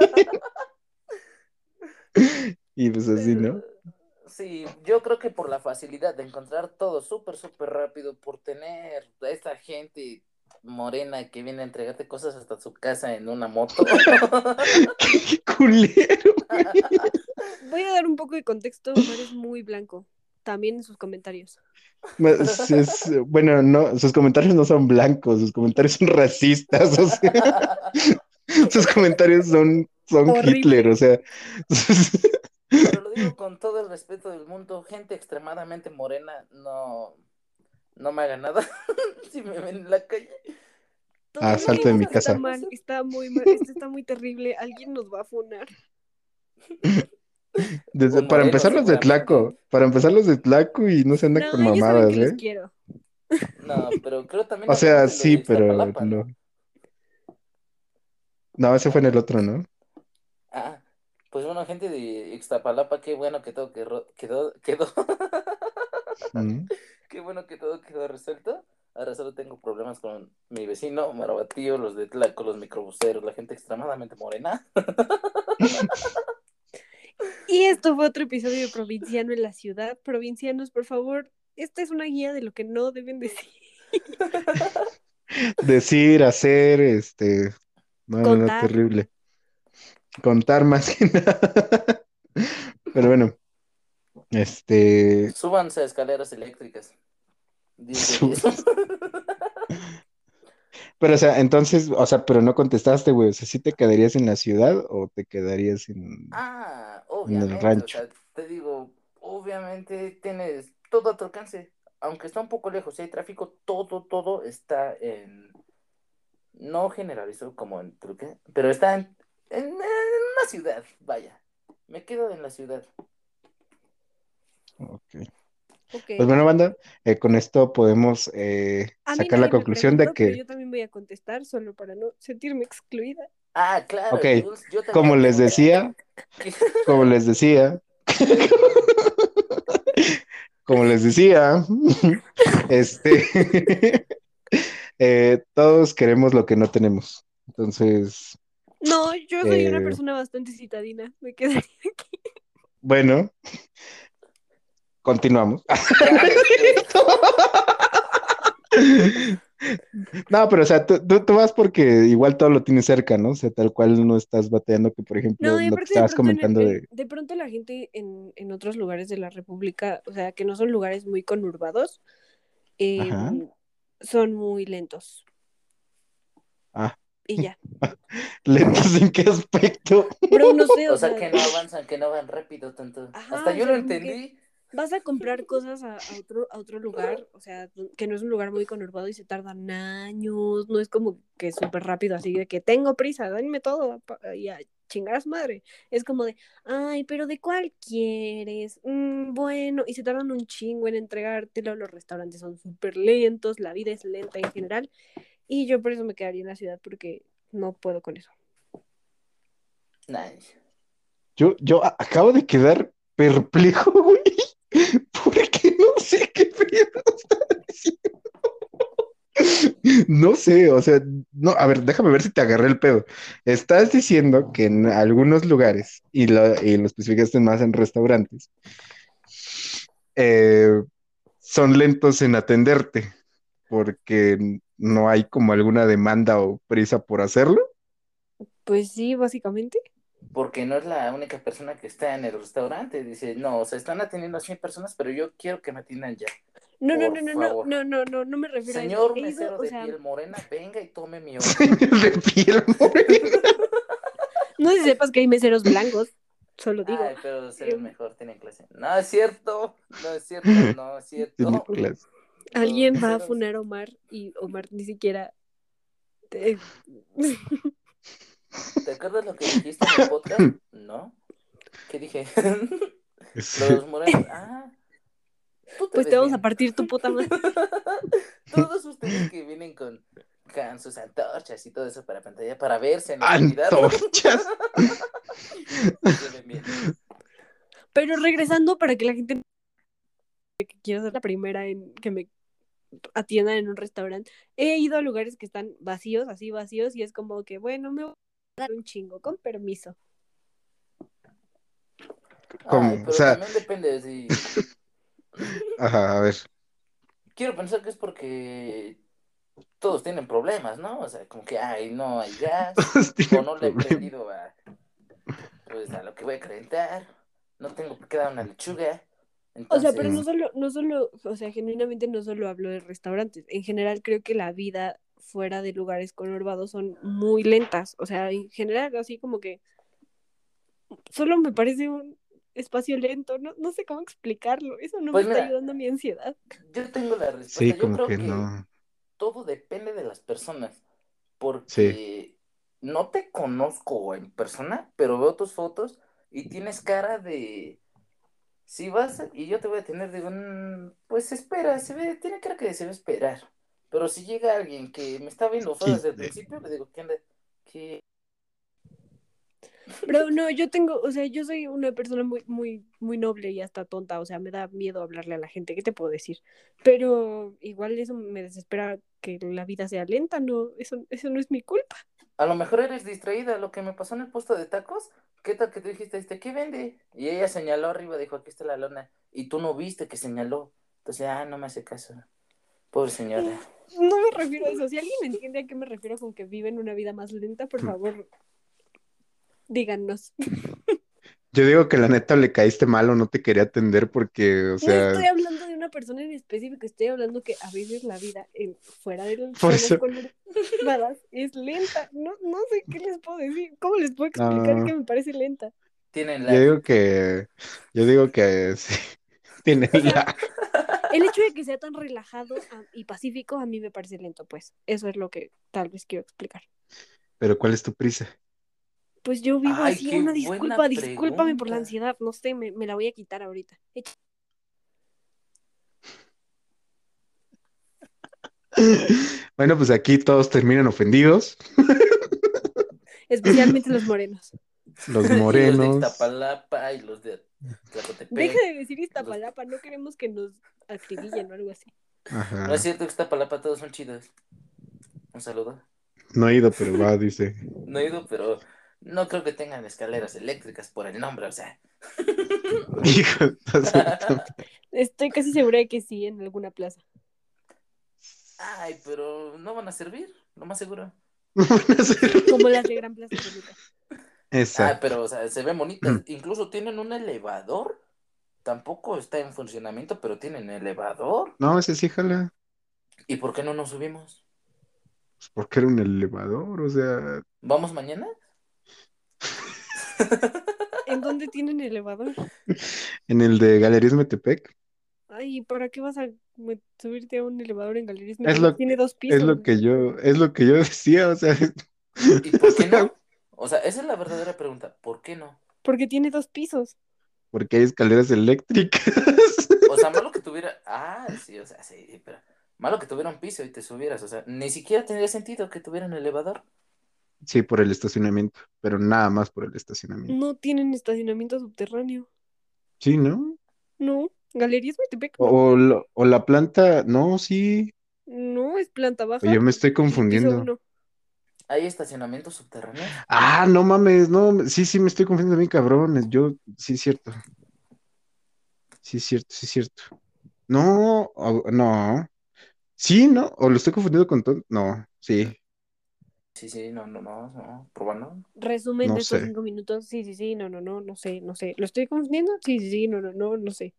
Y pues así, ¿no? Sí, yo creo que por la facilidad de encontrar todo súper, súper rápido, por tener a esta gente morena que viene a entregarte cosas hasta su casa en una moto. ¡Qué culero! Voy a dar un poco de contexto. Omar es muy blanco. También en sus comentarios. Es- es- bueno, no, sus comentarios no son blancos, sus comentarios son racistas, o sea, sus comentarios son, son Horrible. Hitler, o sea. Pero lo digo con todo el respeto del mundo, gente extremadamente morena no, no me haga nada si me ven en la calle. Todo Ah, salte de mi está casa. mal, está muy mal, esto está muy terrible. Alguien nos va a funar. Desde- para moreno, empezar los de. Tlaco, para empezar los de Tlaco y no se andan No, con mamadas, ¿eh? quiero. No, pero creo también O sea, sí, pero. No, ese fue en el otro, ¿no? Ah, pues bueno, gente de Ixtapalapa, qué bueno que todo quedó, quedó, quedó, Mm. qué bueno que todo quedó resuelto. Ahora solo tengo problemas con mi vecino, Marabatío, los de Tlaco, los microbuseros, la gente extremadamente morena. Y esto fue otro episodio de Provinciano en la ciudad. Provincianos, por favor, esta es una guía de lo que no deben decir. Decir, hacer, este. No, no, no, Contar. terrible. Contar más que nada. Pero bueno, este. Súbanse a escaleras eléctricas. Diez. Pero, o sea, entonces, o sea, pero no contestaste, güey. O sea, ¿sí te quedarías en la ciudad o te quedarías en. Ah, En el obviamente, o rancho. sea, te digo, obviamente tienes todo a tu alcance, aunque está un poco lejos, si hay tráfico, todo, todo está en, no generalizo como en truque, pero está en, en, en una ciudad, vaya, me quedo en la ciudad. Ok. Pues bueno, banda, eh, con esto podemos eh, sacar la conclusión de que, yo también voy a contestar solo para no sentirme excluida. Ah, claro, Ok, yo también como les decía, como les decía, como les decía, este, eh, todos queremos lo que no tenemos. Entonces, No, yo soy una persona bastante citadina. Me quedaría aquí. bueno, continuamos. No, pero o sea, tú, tú- tú vas porque igual todo lo tienes cerca, ¿no? O sea, tal cual no estás bateando que, por ejemplo, No, lo que de estabas comentando en- de... de pronto la gente en, en otros lugares de la República, o sea, que no son lugares muy conurbados, eh, Ajá. son muy lentos. Ah. Y ya. ¿Lentos en qué aspecto? Pero no sé, o, O sea, sea, que no avanzan, que no van rápido tanto. Ajá, Hasta yo lo que- entendí. Vas a comprar cosas a, a otro, a otro lugar, o sea, que no es un lugar muy conurbado y se tardan años, no es como que es súper rápido, así de que tengo prisa, denme todo y a chingar a su madre. Es como de, ay, pero ¿de cuál quieres? Mm, bueno, y se tardan un chingo en entregártelo, los restaurantes son súper lentos, la vida es lenta en general, y yo por eso me quedaría en la ciudad porque no puedo con eso. Nice. Yo, yo acabo de quedar perplejo, güey, porque no sé qué pedo estás diciendo. No sé, o sea, no, a ver, déjame ver si te agarré el pedo. Estás diciendo que en algunos lugares, y lo, y lo especificaste más en restaurantes, eh, son lentos en atenderte, porque no hay como alguna demanda o prisa por hacerlo. Pues sí, básicamente. Porque no es la única persona que está en el restaurante. Dice, no, o sea, están atendiendo a 100 personas, pero yo quiero que me atiendan ya. No, no, no, no, no, no, no, no, no me refiero a Señor eso. He ido, mesero o de sea, piel morena, venga y tome mi orden. de piel morena. No sé si sepas que hay meseros blancos, solo digo. Ay, pero se ven Em. mejor, tienen clase. No, es cierto, no es cierto, no es cierto. Alguien va a funar a Omar y Omar ni siquiera. te- ¿Te acuerdas lo que dijiste en el podcast? No. ¿Qué dije? Los morenos. Ah. tú Pues te vamos bien. a partir tu puta madre. Todos ustedes que vienen con, con sus antorchas y todo eso para pantalla, para verse en la. Antorchas. Pero regresando para que la gente. que quiero ser la primera en que me atiendan en un restaurante. He ido a lugares que están vacíos, así vacíos, y es como que, bueno, me voy un chingo, con permiso. ¿Cómo? Ay, O pero sea- también depende de si... Ajá, a ver. Quiero pensar que es porque todos tienen problemas, ¿no? O sea, como que, ay, no hay gas, o no le he prendido a, pues, a lo que voy a calentar, no tengo qué dar una lechuga. O sea, pero no solo, no solo, o sea, genuinamente no solo hablo de restaurantes. En general creo que la vida fuera de lugares conurbados son muy lentas. O sea, en general, así como que solo me parece un espacio lento. No, no sé cómo explicarlo. Eso no Pues me está mira. ayudando a mi ansiedad. yo tengo la respuesta. Sí, yo como creo que que no. todo depende de las personas, porque no te conozco en persona, pero veo tus fotos y tienes cara de... Si vas y yo te voy a tener, digo, "Mm, pues espera, se ve, tiene cara que se va a esperar. Pero si llega alguien que me está viendo feo desde el principio, le digo, ¿qué? ¿Qué? Pero no, yo tengo, o sea, yo soy una persona muy, muy, muy noble y hasta tonta. O sea, me da miedo hablarle a la gente. ¿Qué te puedo decir? Pero igual eso me desespera que la vida sea lenta. No, eso, eso no es mi culpa. A lo mejor eres distraída, lo que me pasó en el puesto de tacos, ¿qué tal que tú dijiste, este, ¿qué vende? Y ella señaló arriba, dijo, aquí está la lona, y tú no viste que señaló. Entonces, ah, no me hace caso. Pobre señora. No me refiero a eso. Si alguien me entiende a qué me refiero con que viven una vida más lenta, por favor, díganos. Yo digo que la neta le caíste mal o no te quería atender porque, o No sea, estoy hablando de una persona en específico, estoy hablando que a veces la vida en, fuera de los eso- es lenta. No, no sé qué les puedo decir. ¿Cómo les puedo explicar No. que me parece lenta? Tienen yo la... digo que, yo digo que sí, tiene la, El hecho de que sea tan relajado y pacífico a mí me parece lento, pues. Eso es lo que tal vez quiero explicar. pero ¿cuál es tu prisa? Pues yo vivo Ay, así, una disculpa, discúlpame por la ansiedad, no sé, me, me la voy a quitar ahorita. Echa- Bueno, pues aquí todos terminan ofendidos, Especialmente los morenos. los y los de morenos. Iztapalapa y los de. Deja de decir Iztapalapa, no queremos que nos acribillen o algo así. Ajá. No es cierto que Iztapalapa todos son chidos. Un saludo. No he ido, pero va, dice. No he ido, pero no creo que tengan escaleras eléctricas por el nombre, o sea. Hijo. Estoy casi segura de que sí, en alguna plaza. Ay, pero no van a servir, lo más seguro. Como las de Gran Plaza Toluca. Ah, Exacto. pero, o sea, se ven bonitas. Incluso tienen un elevador. Tampoco está en funcionamiento, pero tienen elevador. No, ese sí, jala. ¿Y por qué no nos subimos? Pues porque era un elevador, o sea, ¿Vamos mañana? ¿En dónde tienen elevador? en el de Galerías Metepec. Ay, ¿para qué vas a subirte a un elevador en Galerías? Es lo- Tiene dos pisos. Es lo que yo, es lo que yo decía, o sea, ¿Y por qué no? O sea, esa es la verdadera pregunta. ¿Por qué no? Porque tiene dos pisos. porque hay escaleras eléctricas. O sea, malo que tuviera. Ah, sí, o sea, sí, pero. Malo que tuviera un piso y te subieras. O sea, ni siquiera tendría sentido que tuvieran elevador. Sí, por el estacionamiento, pero nada más por el estacionamiento. No tienen estacionamiento subterráneo. Sí, ¿no? No. Galerías Metepec. No, O, lo- o la planta, no, sí. no es planta baja. O yo me estoy confundiendo. ¿Hay estacionamiento subterráneo? Ah, no mames, no, sí, sí, me estoy confundiendo bien, cabrón. Yo, sí, es cierto. Sí, es cierto, sí, es cierto. No, no. Sí, ¿no? O lo estoy confundiendo con todo. No, sí. Sí, sí, no, no, no, no. Probando. Resumen No de estos sé. cinco minutos. Sí, sí, sí, no, no, no, no sé, no sé. ¿Lo estoy confundiendo? Sí, sí, sí, no, no, no, no sé.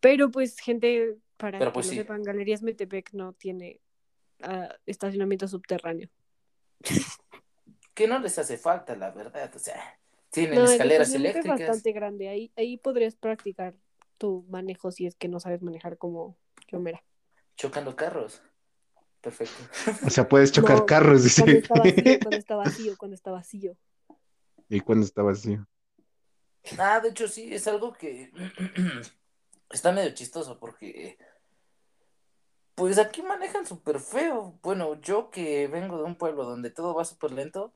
Pero pues, gente, para Pero, que pues, no sí. sepan, Galerías Metepec no tiene ah, estacionamiento subterráneo. Que no les hace falta, la verdad. O sea, tienen No, el escaleras estacionamiento es eléctricas. bastante grande. Ahí, ahí podrías practicar tu manejo si es que no sabes manejar como yo, mira. Chocando carros. Perfecto. O sea, puedes chocar No, carros, dice. Cuando está vacío, cuando está vacío, cuando está vacío. ¿Y cuando está vacío? Ah, de hecho, sí, es algo que está medio chistoso porque. Pues aquí manejan súper feo. Bueno, yo que vengo de un pueblo donde todo va súper lento,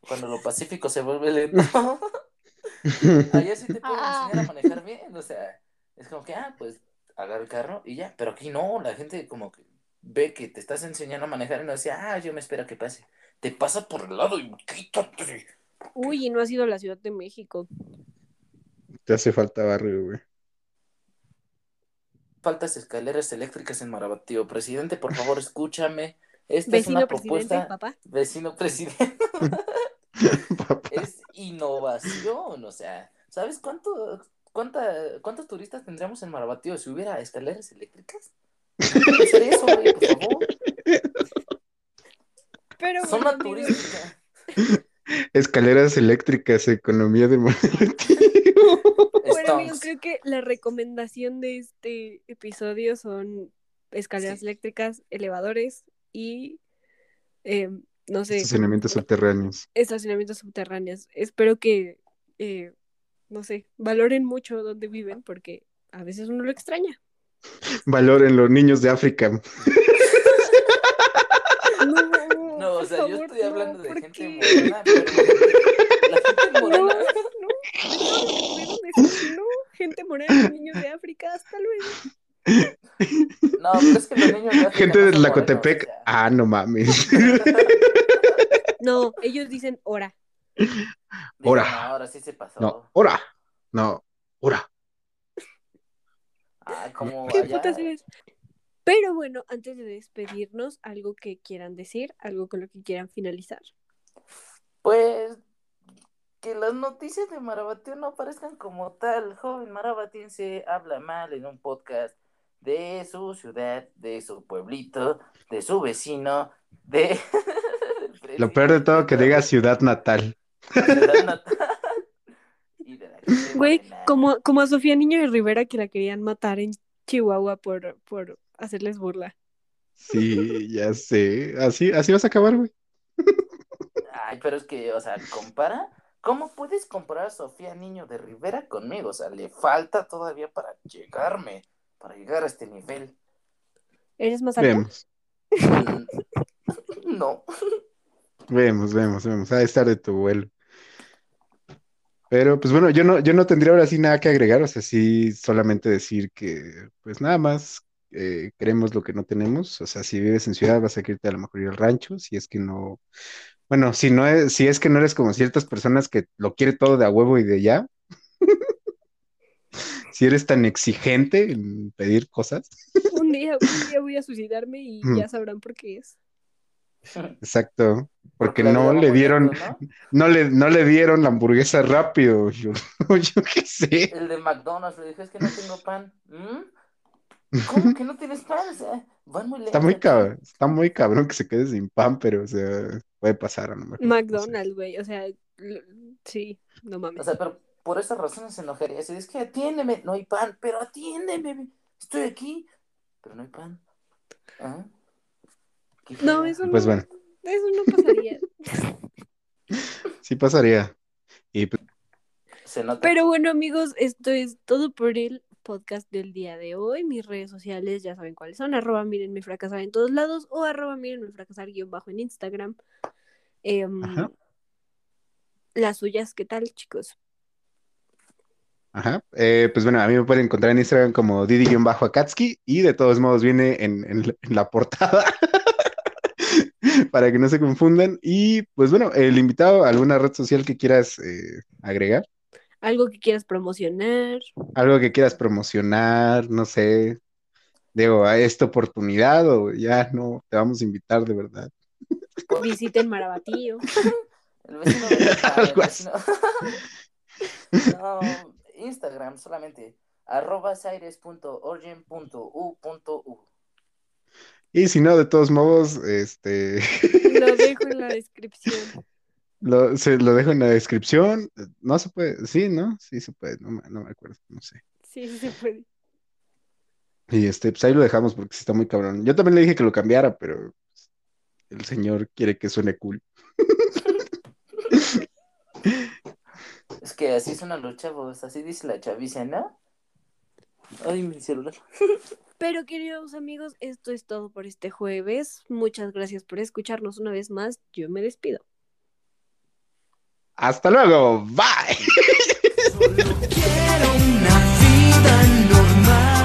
cuando lo pacífico se vuelve lento, allá sí te pueden enseñar a manejar bien. O sea, es como que, ah, pues agarra el carro y ya. Pero aquí no, la gente como que ve que te estás enseñando a manejar y no decía, ah, yo me espero que pase. Te pasa por el lado y quítate. Uy, y no has ido a la Ciudad de México. Te hace falta barrio, güey. Faltas escaleras eléctricas en Marabatío. Presidente, por favor, escúchame. Esta es una propuesta. papá. Vecino presidente. es innovación, o sea, ¿sabes cuánto, cuánta, cuántos turistas tendríamos en Marabatío si hubiera escaleras eléctricas? Eso, güey, por favor. Pero bueno, Zona turística. Escaleras eléctricas, economía de Marabatío. Bueno, amigos, creo que la recomendación de este episodio son escaleras Sí. eléctricas, elevadores y, eh, no sé, Estacionamientos subterráneos. estacionamientos subterráneos. Espero que, eh, no sé, valoren mucho donde viven porque a veces uno lo extraña. Valoren los niños de África. No, No, o sea, yo favor, estoy no, hablando de ¿por gente qué? morena, pero la gente No, morena. no, de decir, no, gente morena, niños de África, hasta luego. No, pero es que los niños de África Gente no de morenos, o sea. Ah, no mames. No, ellos dicen hora. Digo, Ora. no, ahora sí se pasó. No, ora. No, ora. Ah, como ¿Qué allá. putas eres? Pero bueno, antes de despedirnos, algo que quieran decir, algo con lo que quieran finalizar. Pues que las noticias de Marabatío no aparezcan como tal. Joven marabatiense habla mal en un podcast de su ciudad, de su pueblito, de su vecino, de... Lo peor de todo que diga ciudad natal. Ciudad natal. Y de la gente Güey, como, como a Sofía Niño de Rivera que la querían matar en Chihuahua por, por hacerles burla. Sí, ya sé. Así, así vas a acabar, güey. Ay, pero es que, o sea, compara. ¿Cómo puedes comparar a Sofía Niño de Rivera conmigo? O sea, le falta todavía para llegarme, para llegar a este nivel. ¿Eres más alta? Vemos, Mm, No. vemos, vemos, vemos. Ha de estar de tu vuelo. Pero, pues bueno, yo no, yo no tendría ahora sí nada que agregar. O sea, sí, solamente decir que, pues nada más eh, queremos lo que no tenemos. O sea, si vives en ciudad, vas a irte a lo mejor ir al rancho. Si es que no, bueno, si no es, si es que no eres como ciertas personas que lo quiere todo de a huevo y de ya. Si eres tan exigente en pedir cosas. Un día, un día voy a suicidarme y Mm. ya sabrán por qué es. Exacto. Porque no le dieron, ¿no? no le, no le dieron la hamburguesa rápido. Yo, yo qué sé. El de McDonald's le dijo, es que no tengo pan. ¿Mm? ¿Cómo que no tienes pan? O sea, van muy Está muy cabrón, está muy cabrón que se quede sin pan, pero o sea, puede pasar a lo mejor. no sé. McDonald's, güey. O sea, sí, no mames. O sea, pero por esas razones se enojaría. Si es que atiéndeme, no hay pan, pero atiéndeme. Estoy aquí, pero no hay pan. ¿Ah? No, eso no. Pues bueno. Eso no pasaría. Sí pasaría. Y pues, Se nota. Pero bueno, amigos, esto es todo por el podcast del día de hoy. Mis redes sociales ya saben cuáles son. Arroba mírenme fracasar en todos lados o arroba mírenme fracasar guion bajo en Instagram. Ajá. las suyas, ¿qué tal, chicos? ajá. Eh, pues bueno, a mí me pueden encontrar en Instagram como Didi-Akatsuki y de todos modos viene en, en la- en la portada para que no se confundan. Y pues bueno, el invitado, ¿alguna red social que quieras eh, agregar? Algo que quieras promocionar. Algo que quieras promocionar, no sé. Digo, ¿a esta oportunidad o ya no te vamos a invitar de verdad? Visiten Marabatío. El vecino de acá, el Algo así. vecino- No, Instagram solamente. Arroba saires.orgen.u.u. Y si no, de todos modos, este Lo dejo en la descripción. Lo, se, lo dejo en la descripción. No se puede, sí, ¿no? Sí se puede, no, me- no me acuerdo, no sé. Sí, sí se puede. Y este, pues ahí lo dejamos porque sí está muy cabrón. Yo también le dije que lo cambiara, pero pues, el señor quiere que suene cool. Es que así son los chavos, así dice la chaviza, ¿no? Ay, mi celular. Pero queridos amigos, esto es todo por este jueves. Muchas gracias por escucharnos una vez más. Yo me despido. Hasta luego, bye. Solo quiero una vida, no